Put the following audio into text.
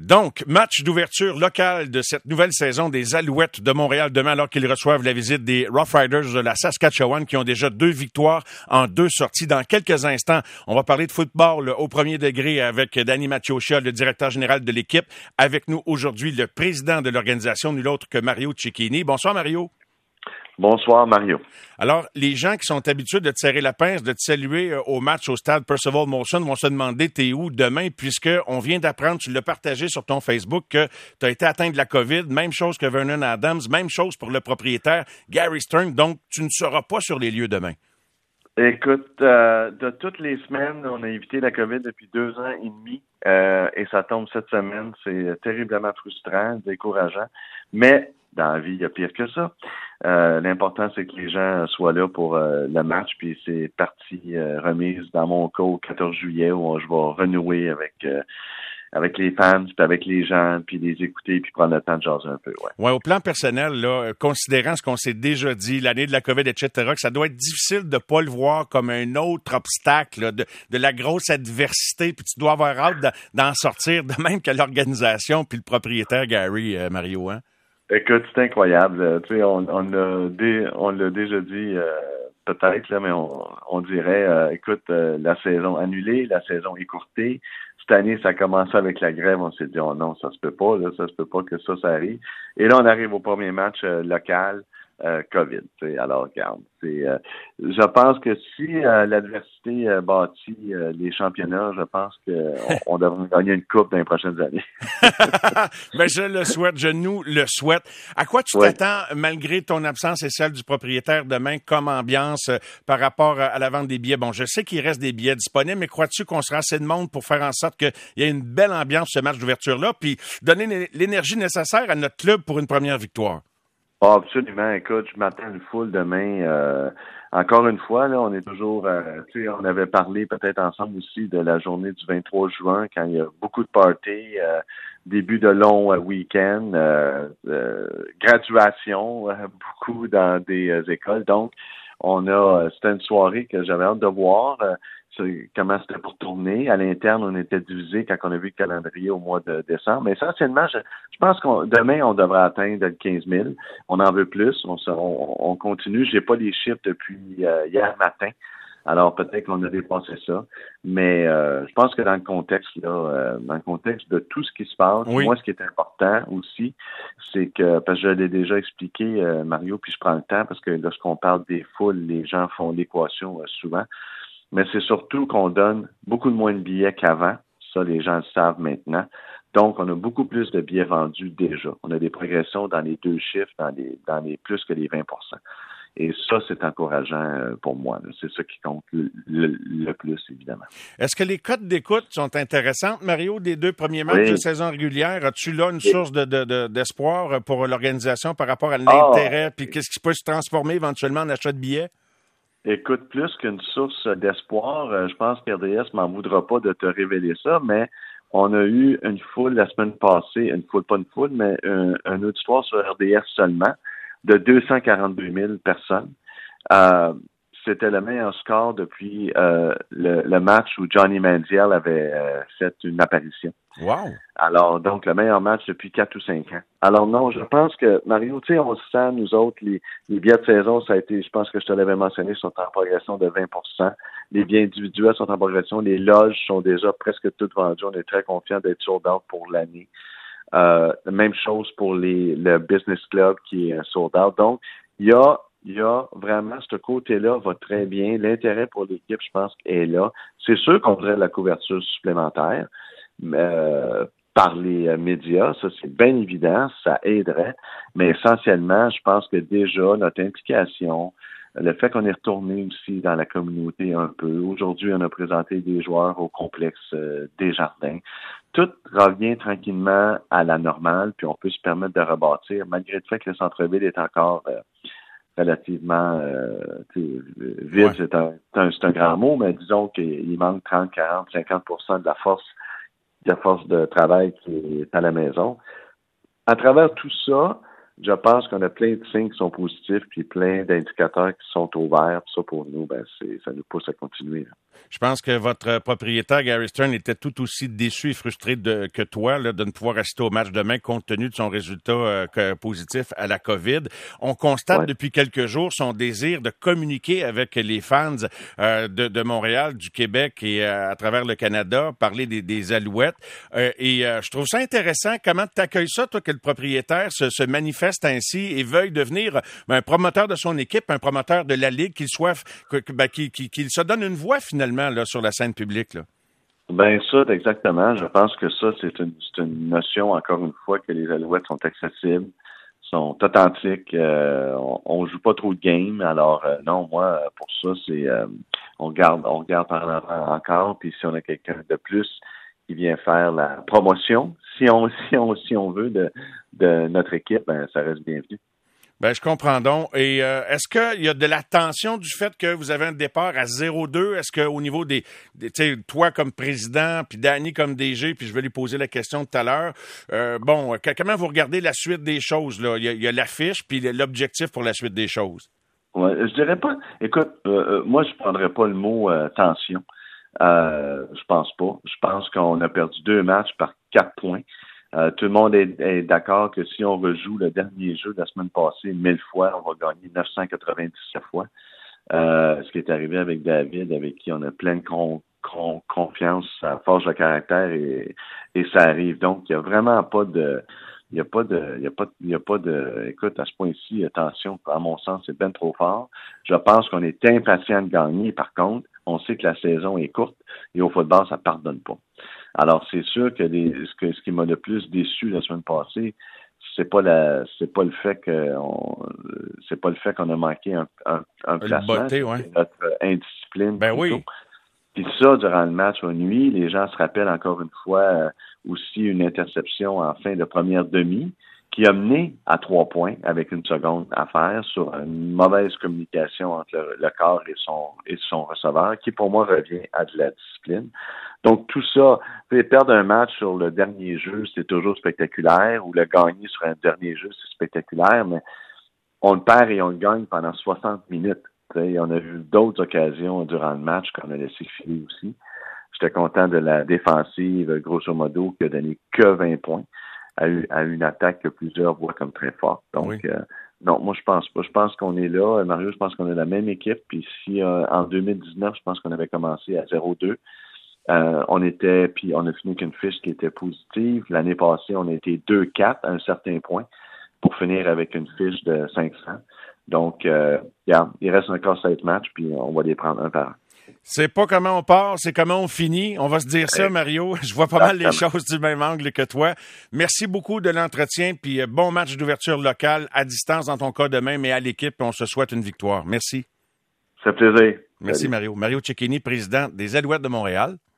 Donc, match d'ouverture local de cette nouvelle saison des Alouettes de Montréal demain alors qu'ils reçoivent la visite des Rough Riders de la Saskatchewan qui ont déjà deux victoires en deux sorties. Dans quelques instants, on va parler de football au premier degré avec Danny Mathieucha, le directeur général de l'équipe. Avec nous aujourd'hui, le président de l'organisation, nul autre que Mario Cicchini. Bonsoir Mario. Bonsoir, Mario. Alors, les gens qui sont habitués de te serrer la pince, de te saluer euh, au match au stade Percival Molson vont se demander t'es où demain, puisqu'on vient d'apprendre, tu l'as partagé sur ton Facebook, que tu as été atteint de la COVID. Même chose que Vernon Adams, même chose pour le propriétaire Gary Stern. Donc, tu ne seras pas sur les lieux demain. Écoute, euh, de toutes les semaines, on a évité la COVID depuis deux ans et demi euh, et ça tombe cette semaine. C'est terriblement frustrant, décourageant. Mais dans la vie, il y a pire que ça. Euh, l'important, c'est que les gens soient là pour euh, le match, puis c'est parti euh, remise dans mon cas au 14 juillet où je vais renouer avec avec les fans, puis avec les gens, puis les écouter, puis prendre le temps de jaser un peu. Ouais. ouais au plan personnel, là, considérant ce qu'on s'est déjà dit, l'année de la COVID, etc., que ça doit être difficile de pas le voir comme un autre obstacle, de, de, la grosse adversité, puis tu dois avoir hâte d'en sortir, de même que l'organisation, puis le propriétaire Gary Mario. Hein? Écoute, c'est incroyable. Euh, tu sais, on, on l'a on l'a déjà dit euh, peut-être là, mais on, on dirait, euh, écoute, la saison annulée, la saison écourtée. Cette année, ça a commencé avec la grève. On s'est dit, oh non, ça se peut pas, là, ça se peut pas que ça, ça arrive. Et là, on arrive au premier match local. Euh, COVID. Alors, regarde, euh, je pense que si euh, l'adversité bâtit les championnats, je pense qu'on on devrait gagner une coupe dans les prochaines années. Mais ben, je le souhaite, je nous le souhaite. À quoi tu t'attends, malgré ton absence et celle du propriétaire demain, comme ambiance par rapport à la vente des billets? Bon, je sais qu'il reste des billets disponibles, mais crois-tu qu'on sera assez de monde pour faire en sorte qu'il y ait une belle ambiance ce match d'ouverture-là, puis donner l'énergie nécessaire à notre club pour une première victoire? Oh, absolument. Écoute, je m'attends une foule demain. Euh, encore une fois, là, on est toujours, euh, tu sais, on avait parlé peut-être ensemble aussi de la journée du 23 juin quand il y a beaucoup de parties, euh, début de long week-end, graduation, beaucoup dans des écoles. Donc, on a, c'était une soirée que j'avais hâte de voir comment c'était pour tourner. À l'interne, on était divisé quand on a vu le calendrier au mois de décembre. Mais essentiellement, je, pense que demain, on devrait atteindre 15 000. On en veut plus. On, on, on continue. J'ai pas les chiffres depuis euh, hier matin. Alors peut-être qu'on a dépassé ça, mais euh, je pense que dans le contexte là, euh, dans le contexte de tout ce qui se passe, moi ce qui est important aussi, c'est que parce que je l'ai déjà expliqué Mario, puis je prends le temps parce que lorsqu'on parle des foules, les gens font l'équation souvent mais c'est surtout qu'on donne beaucoup de moins de billets qu'avant. Ça, les gens le savent maintenant. Donc, on a beaucoup plus de billets vendus déjà. On a des progressions dans les deux chiffres, dans les, dans les plus que les 20% et ça, c'est encourageant euh, pour moi. C'est ça qui compte le, plus, évidemment. Est-ce que les codes d'écoute sont intéressantes, Mario, des deux premiers matchs de saison régulière? As-tu là une source d'espoir pour l'organisation par rapport à ah! l'intérêt? puis qu'est-ce qui peut se transformer éventuellement en achat de billets? Écoute, plus qu'une source d'espoir, euh, je pense qu'RDS m'en voudra pas de te révéler ça, mais on a eu une foule la semaine passée, une foule, pas une foule, mais un, un auditoire sur RDS seulement de 242 000 personnes. Euh, c'était le meilleur score depuis euh, le, match où Johnny Manziel avait euh, fait une apparition. Wow. Alors, donc, le meilleur match depuis quatre ou cinq ans. Alors, non, je pense que, Mario, tu sais, on se sent, nous autres, les, les de saison, ça a été, je pense que je te l'avais mentionné, sont en progression de 20% Les billets individuels sont en progression. Les loges sont déjà presque toutes vendues. On est très confiants d'être sold out pour l'année. Euh, même chose pour les, le business club qui est sold out. Donc, il y a il y a vraiment ce côté-là va très bien. L'intérêt pour l'équipe, je pense, est là. C'est sûr qu'on voudrait la couverture supplémentaire euh, par les euh, médias, ça c'est bien évident, ça aiderait. Mais essentiellement, je pense que déjà notre implication, le fait qu'on est retourné aussi dans la communauté un peu. Aujourd'hui, on a présenté des joueurs au complexe euh, des jardins. Tout revient tranquillement à la normale, puis on peut se permettre de rebâtir, malgré le fait que le centre-ville est encore relativement euh, vide, c'est un, un, grand mot, mais disons qu'il manque 30, 40, 50% de la force la force de travail qui est à la maison. À travers tout ça, je pense qu'on a plein de signes qui sont positifs, puis plein d'indicateurs qui sont ouverts. ça, pour nous, ben, ça nous pousse à continuer. Je pense que votre propriétaire, Gary Stern, était tout aussi déçu et frustré de, que toi là, de ne pouvoir assister au match demain compte tenu de son résultat euh, positif à la COVID. On constate depuis quelques jours son désir de communiquer avec les fans euh, de, de, Montréal, du Québec et euh, à travers le Canada, parler des, des Alouettes. et je trouve ça intéressant. Comment tu accueilles ça, toi, que le propriétaire se, se manifeste ainsi et veuille devenir ben, un promoteur de son équipe, un promoteur de la Ligue, qu'il soit, ben, qu'il se donne une voix finalement sur la scène publique? Là? Ben ça, exactement. Je pense que ça, c'est une, une, notion, encore une fois, que les Alouettes sont accessibles, sont authentiques. Euh, on, joue pas trop de games. Alors euh, non, moi, pour ça, c'est euh, on garde, on garde encore. Puis si on a quelqu'un de plus qui vient faire la promotion, si on, si on, si on veut de, de notre équipe, ben ça reste bienvenu. Ben, je comprends donc. Et euh, est-ce qu'il y a de la tension du fait que vous avez un départ à 0-2? Est-ce qu'au niveau des, tu sais, toi comme président, puis Danny comme DG, puis je vais lui poser la question tout à l'heure, euh, bon, comment vous regardez la suite des choses? Là? Il y a, l'affiche, puis l'objectif pour la suite des choses. Ouais, je dirais pas. Écoute, euh, moi, je prendrais pas le mot tension. je pense pas. Je pense qu'on a perdu deux matchs par quatre points. Euh, tout le monde est, d'accord que si on rejoue le dernier jeu de la semaine passée mille fois, on va gagner 997 fois. Euh, ce qui est arrivé avec David, avec qui on a pleine confiance, ça forge le caractère et, et ça arrive. Donc, il n'y a vraiment pas de il n'y a pas de, il y a pas, il y a pas de, écoute, à ce point-ci, attention, à mon sens, c'est bien trop fort. Je pense qu'on est impatient de gagner. Par contre, on sait que la saison est courte et au football, ça pardonne pas. Alors, c'est sûr que, ce, que ce qui m'a le plus déçu la semaine passée, c'est pas la c'est pas le fait que c'est pas le fait qu'on a manqué un, un, un placement, notre indiscipline. Ben oui. Puis ça, durant le match au nuit, les gens se rappellent encore une fois euh, aussi une interception en fin de première demi qui a mené à trois points avec une seconde à faire sur une mauvaise communication entre le, corps et son, et son receveur, qui pour moi revient à de la discipline. Donc tout ça, perdre un match sur le dernier jeu, c'est toujours spectaculaire, ou le gagner sur un dernier jeu, c'est spectaculaire, mais on le perd et on le gagne pendant 60 minutes. on a eu d'autres occasions durant le match qu'on a laissé filer aussi. J'étais content de la défensive, grosso modo, qui a donné que 20 points à, une attaque que plusieurs voient comme très forte. Donc, euh, non, moi je pense pas. Je pense qu'on est là. Mario, je pense qu'on est la même équipe. Puis si euh, en 2019, je pense qu'on avait commencé à 0-2. Euh, on était, puis on a fini qu'une fiche qui était positive. L'année passée, on a été 2-4 à un certain point pour finir avec une fiche de 500. Donc, euh, il reste encore sept matchs, puis on va les prendre un par un. C'est pas comment on part, c'est comment on finit. On va se dire ça, Mario. Je vois pas mal les choses du même angle que toi. Merci beaucoup de l'entretien, puis euh, bon match d'ouverture locale à distance dans ton cas demain, mais à l'équipe. On se souhaite une victoire. Merci. Ça plaisir. Merci, Mario. Mario Cecchini, président des Alouettes de Montréal.